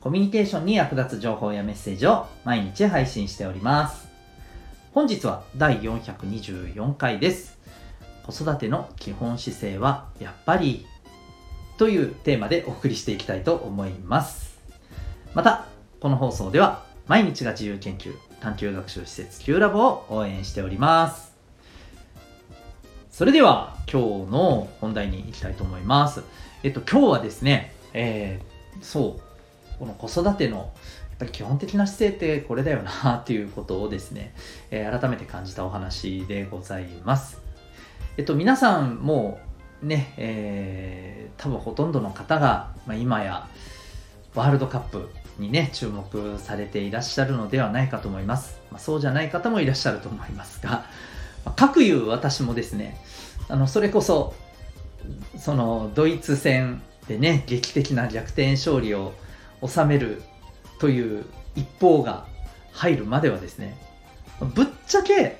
コミュニケーションに役立つ情報やメッセージを毎日配信しております。本日は第424回です。子育ての基本姿勢はやっぱりというテーマでお送りしていきたいと思います。また、この放送では毎日が自由研究探究学習施設 Q ラボを応援しております。それでは今日の本題に行きたいと思います。えっと今日はですね、えー、そう、この子育てのやっぱり基本的な姿勢ってこれだよなっていうことをですね、えー、改めて感じたお話でございます。えっと皆さんもね、えー、多分ほとんどの方が、まあ、今やワールドカップにね、注目されていらっしゃるのではないかと思います。まあ、そうじゃない方もいらっしゃると思いますが、まあ、かくいう私もですね、あの、それこそ、そのドイツ戦でね、劇的な逆転勝利を収めるという一方が入るまではですね、ぶっちゃけ、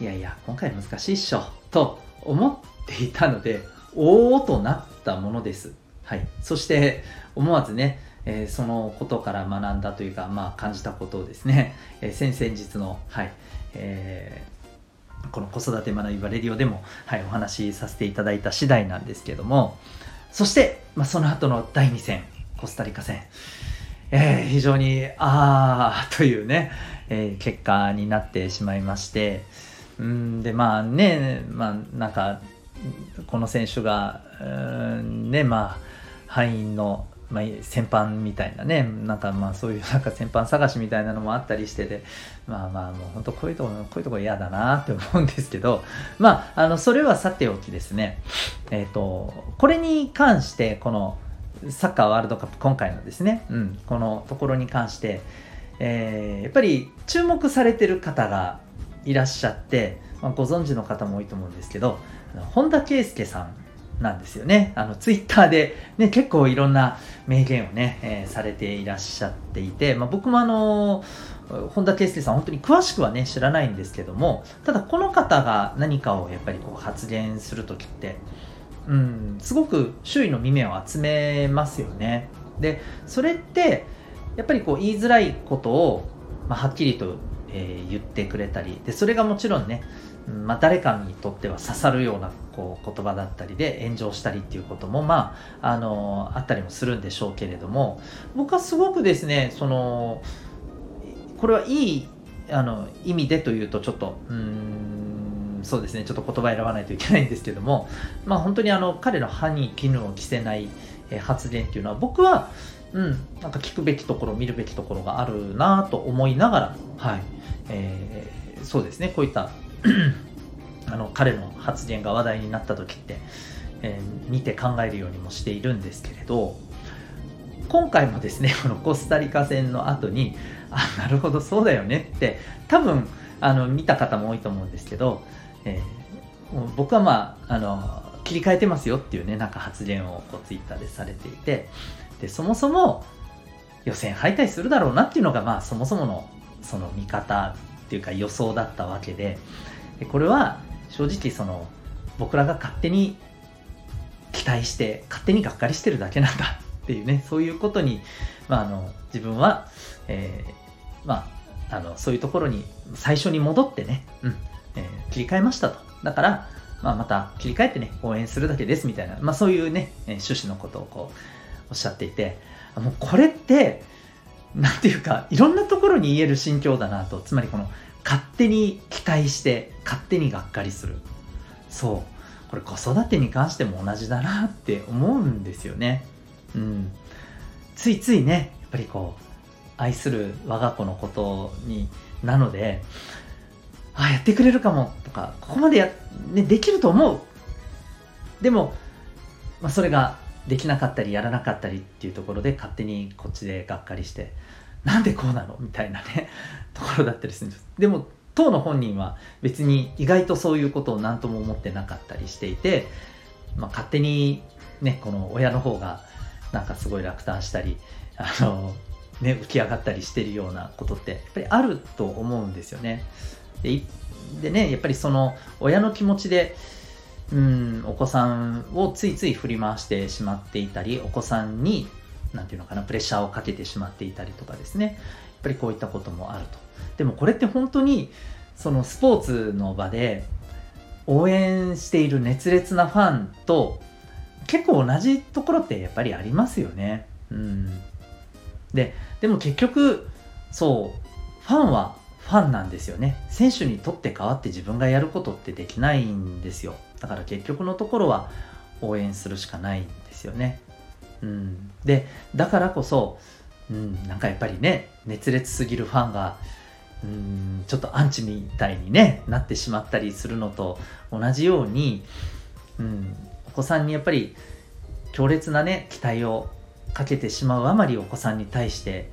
いやいや、今回難しいっしょ、と思っていたので、おおとなったものです。はい。そして、思わずね、えー、そのことから学んだというか、まあ、感じたことをですね、えー、先々日の、はいえー、この子育て学びバレディオでも、はい、お話しさせていただいた次第なんですけどもそして、まあ、その後の第2戦コスタリカ戦、えー、非常にああ というね、えー、結果になってしまいまして。うんでまあねまあなんかこの選手がうんねまあ敗因のまあ、先般みたいなねなんかまあそういうなんか先般探しみたいなのもあったりしててまあまあもう本当こういうとここういうとこ嫌だなって思うんですけどまああのそれはさておきですね。えっ、ー、とこれに関してこのサッカーワールドカップ今回のですね、うん、このところに関して、えー、やっぱり注目されてる方がいらっしゃって、まあ、ご存知の方も多いと思うんですけど本田圭佑さんなんですよね。あの、ツイッターでね、結構いろんな名言をね、えー、されていらっしゃっていて、まあ、僕もあの、本田圭佑さん本当に詳しくはね、知らないんですけども、ただこの方が何かをやっぱりこう発言するときって、うん、すごく周囲の耳を集めますよね。で、それって、やっぱりこう言いづらいことを、まあ、はっきりと、えー、言ってくれたり、で、それがもちろんね、まあ、誰かにとっては刺さるようなこう言葉だったりで炎上したりっていうこともまああのあったりもするんでしょうけれども僕はすごくですねそのこれはいいあの意味でというとちょっとうんそうですね。ちょっと言葉選ばないといけないんですけども。まあ本当にあの彼の歯に絹を着せない発言っていうのは僕はうん、なんか聞くべきところ見るべきところがあるなと思いながら、はい。えー、そうですね。こういった あの彼の発言が話題になった時って、えー、見て考えるようにもしているんですけれど今回もですね このコスタリカ戦の後にあなるほどそうだよねって多分あの見た方も多いと思うんですけど、えー、僕はまああの切り替えてますよっていうねなんか発言をこうツイッターでされていてでそもそも予選敗退するだろうなっていうのがまあそもそものその見方っていうか予想だったわけででこれは正直その僕らが勝手に期待して勝手にがっかりしてるだけなんだっていうねそういうことに、まあ、あの自分は、えー、まあ、あのそういうところに最初に戻ってね、うんえー、切り替えましたと。だから、まあ、また切り替えてね応援するだけですみたいな、まあ、そういうね、え趣旨のことをこうおっしゃっていてもうこれってなんていうかいろんなところに言える心境だなと。つまりこの勝手に期待して勝手にがっかりする。そう。これ子育てに関しても同じだなって思うんですよね。うん。ついついねやっぱりこう愛する我が子のことになのであやってくれるかも。とかここまでや、ね、できると思う。でも、まあ、それができなかったりやらなかったりっていうところで勝手にこっちでがっかりしてなんでこうなの？みたいなね ところだったりするんです。でも当の本人は別に意外とそういうことを何とも思ってなかったりしていて、まあ、勝手にねこの親の方がなんかすごい落胆したりあのね浮き上がったりしてるようなことってやっぱりあると思うんですよね。ででねやっぱりその親の気持ちでうんお子さんをついつい振り回してしまっていたりお子さんに何て言うのかなプレッシャーをかけてしまっていたりとかですね。やっぱりこういったこともあると。でもこれって本当にそのスポーツの場で応援している熱烈なファンと結構同じところってやっぱりありますよね。うん、ででも結局そうファンはファンなんですよね。選手にとって代わって自分がやることってできないんですよ。だから結局のところは応援するしかないんですよね。うん、でだからこそ、うん、なんかやっぱりね熱烈すぎるファンがうんちょっとアンチみたいに、ね、なってしまったりするのと同じように、うん、お子さんにやっぱり強烈なね期待をかけてしまうあまりお子さんに対して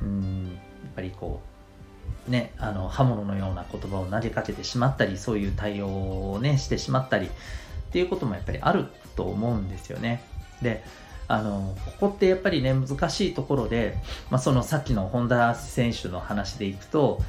うんやっぱりこうねあの刃物のような言葉を投げかけてしまったりそういう対応をねしてしまったりっていうこともやっぱりあると思うんですよね。であのここってやっぱりね難しいところで、まあ、そのさっきの本田選手の話でいくと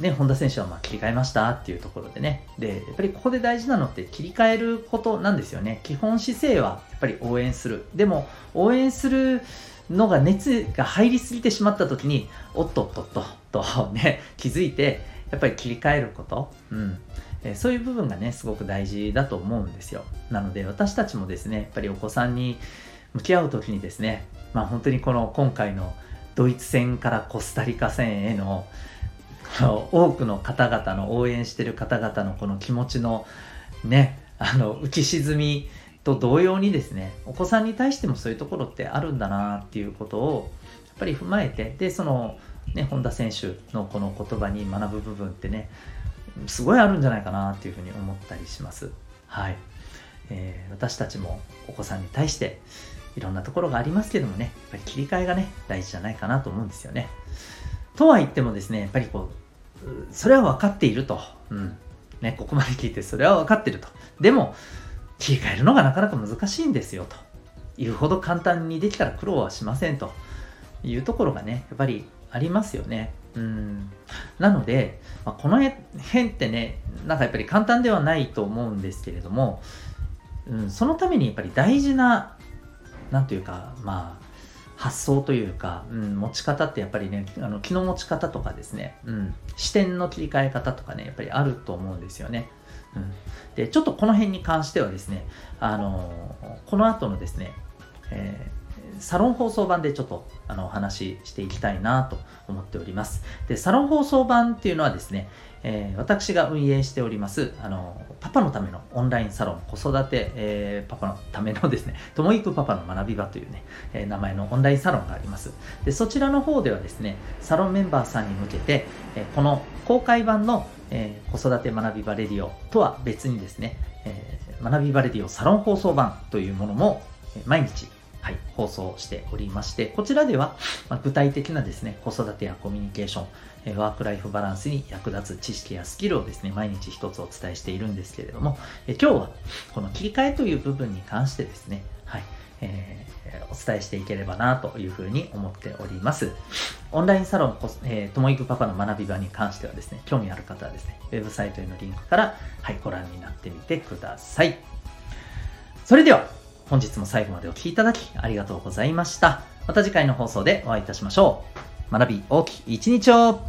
ね、本田選手はま切り替えましたっていうところでね。で、やっぱりここで大事なのって切り替えることなんですよね。基本姿勢はやっぱり応援する。でも、応援するのが熱が入りすぎてしまった時に、おっとっとっと、とね、気づいて、やっぱり切り替えること。うん。えそういう部分がね、すごく大事だと思うんですよ。なので、私たちもですね、やっぱりお子さんに向き合う時にですね、まあ本当にこの今回のドイツ戦からコスタリカ戦への 多くの方々の応援してる方々のこの気持ちのねあの浮き沈みと同様にですねお子さんに対してもそういうところってあるんだなっていうことをやっぱり踏まえてでそのね本田選手のこの言葉に学ぶ部分ってねすごいあるんじゃないかなっていうふうに思ったりしますはい、えー、私たちもお子さんに対していろんなところがありますけどもねやっぱり切り替えがね大事じゃないかなと思うんですよねとは言ってもですねやっぱりこうそれは分かっていると。うん。ね、ここまで聞いてそれは分かってると。でも、切り替えるのがなかなか難しいんですよと。いうほど簡単にできたら苦労はしませんというところがね、やっぱりありますよね。うん。なので、まあ、この辺ってね、なんかやっぱり簡単ではないと思うんですけれども、うん、そのためにやっぱり大事な、なんというか、まあ、発想というか、うん、持ち方ってやっぱりね、あの気の持ち方とかですね、うん、視点の切り替え方とかね、やっぱりあると思うんですよね。うん、で、ちょっとこの辺に関してはですね、あのこの後のですね、えー、サロン放送版でちょっとあのお話ししていきたいなと思っております。で、サロン放送版っていうのはですね、えー、私が運営しております、あの、パパのためのオンラインサロン、子育て、えー、パパのためのですね、ともいくパパの学び場というね、えー、名前のオンラインサロンがあります。で、そちらの方ではですね、サロンメンバーさんに向けて、えこの公開版の、え子育て学び場レディオとは別にですね、え学び場レディオサロン放送版というものも、毎日はい、放送しておりまして、こちらでは、まあ、具体的なですね、子育てやコミュニケーション、えワークライフバランスに役立つ知識やスキルをですね、毎日一つお伝えしているんですけれども、え今日はこの切り替えという部分に関してですね、はい、えー、お伝えしていければなというふうに思っております。オンラインサロン、え、ともいくパパの学び場に関してはですね、興味ある方はですね、ウェブサイトへのリンクから、はい、ご覧になってみてください。それでは、本日も最後までお聴きいただきありがとうございました。また次回の放送でお会いいたしましょう。学び大きい一日を